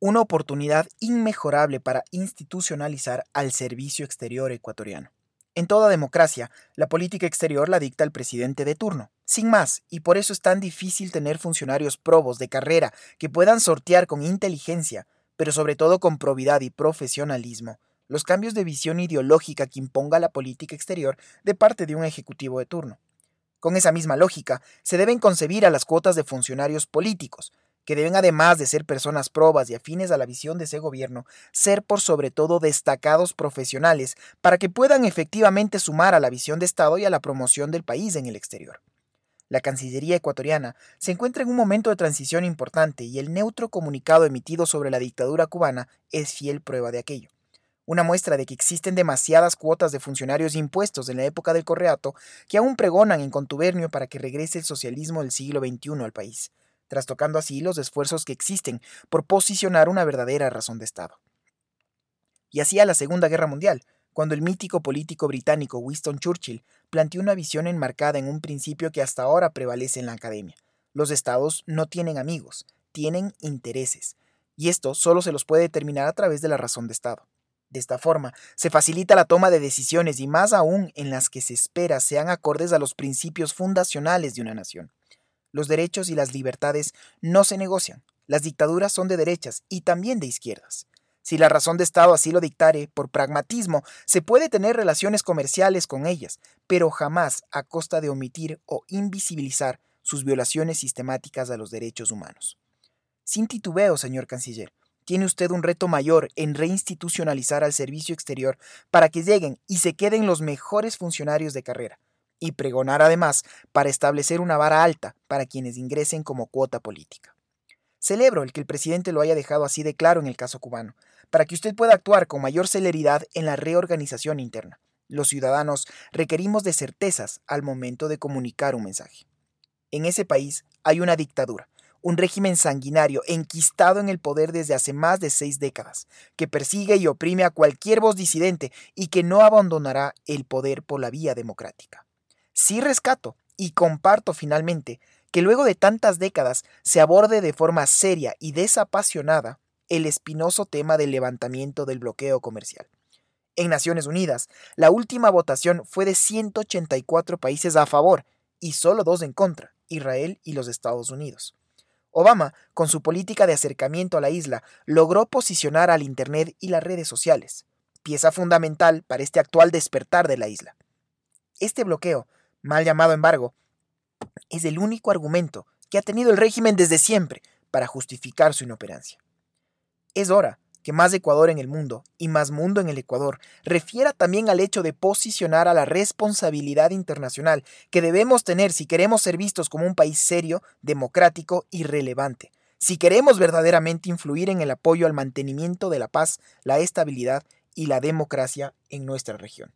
una oportunidad inmejorable para institucionalizar al servicio exterior ecuatoriano. En toda democracia, la política exterior la dicta el presidente de turno, sin más, y por eso es tan difícil tener funcionarios probos de carrera que puedan sortear con inteligencia, pero sobre todo con probidad y profesionalismo, los cambios de visión ideológica que imponga la política exterior de parte de un ejecutivo de turno. Con esa misma lógica, se deben concebir a las cuotas de funcionarios políticos, que deben además de ser personas probas y afines a la visión de ese gobierno, ser por sobre todo destacados profesionales para que puedan efectivamente sumar a la visión de Estado y a la promoción del país en el exterior. La Cancillería ecuatoriana se encuentra en un momento de transición importante y el neutro comunicado emitido sobre la dictadura cubana es fiel prueba de aquello. Una muestra de que existen demasiadas cuotas de funcionarios impuestos en la época del correato que aún pregonan en contubernio para que regrese el socialismo del siglo XXI al país trastocando así los esfuerzos que existen por posicionar una verdadera razón de Estado. Y así a la Segunda Guerra Mundial, cuando el mítico político británico Winston Churchill planteó una visión enmarcada en un principio que hasta ahora prevalece en la academia. Los estados no tienen amigos, tienen intereses, y esto solo se los puede determinar a través de la razón de Estado. De esta forma, se facilita la toma de decisiones y más aún en las que se espera sean acordes a los principios fundacionales de una nación. Los derechos y las libertades no se negocian. Las dictaduras son de derechas y también de izquierdas. Si la razón de Estado así lo dictare, por pragmatismo, se puede tener relaciones comerciales con ellas, pero jamás a costa de omitir o invisibilizar sus violaciones sistemáticas a los derechos humanos. Sin titubeo, señor canciller, tiene usted un reto mayor en reinstitucionalizar al servicio exterior para que lleguen y se queden los mejores funcionarios de carrera, y pregonar además para establecer una vara alta para quienes ingresen como cuota política. Celebro el que el presidente lo haya dejado así de claro en el caso cubano, para que usted pueda actuar con mayor celeridad en la reorganización interna. Los ciudadanos requerimos de certezas al momento de comunicar un mensaje. En ese país hay una dictadura, un régimen sanguinario enquistado en el poder desde hace más de seis décadas, que persigue y oprime a cualquier voz disidente y que no abandonará el poder por la vía democrática. Sí rescato y comparto finalmente que luego de tantas décadas se aborde de forma seria y desapasionada el espinoso tema del levantamiento del bloqueo comercial. En Naciones Unidas, la última votación fue de 184 países a favor y solo dos en contra, Israel y los Estados Unidos. Obama, con su política de acercamiento a la isla, logró posicionar al Internet y las redes sociales, pieza fundamental para este actual despertar de la isla. Este bloqueo mal llamado embargo, es el único argumento que ha tenido el régimen desde siempre para justificar su inoperancia. Es hora que más Ecuador en el mundo y más mundo en el Ecuador refiera también al hecho de posicionar a la responsabilidad internacional que debemos tener si queremos ser vistos como un país serio, democrático y relevante, si queremos verdaderamente influir en el apoyo al mantenimiento de la paz, la estabilidad y la democracia en nuestra región.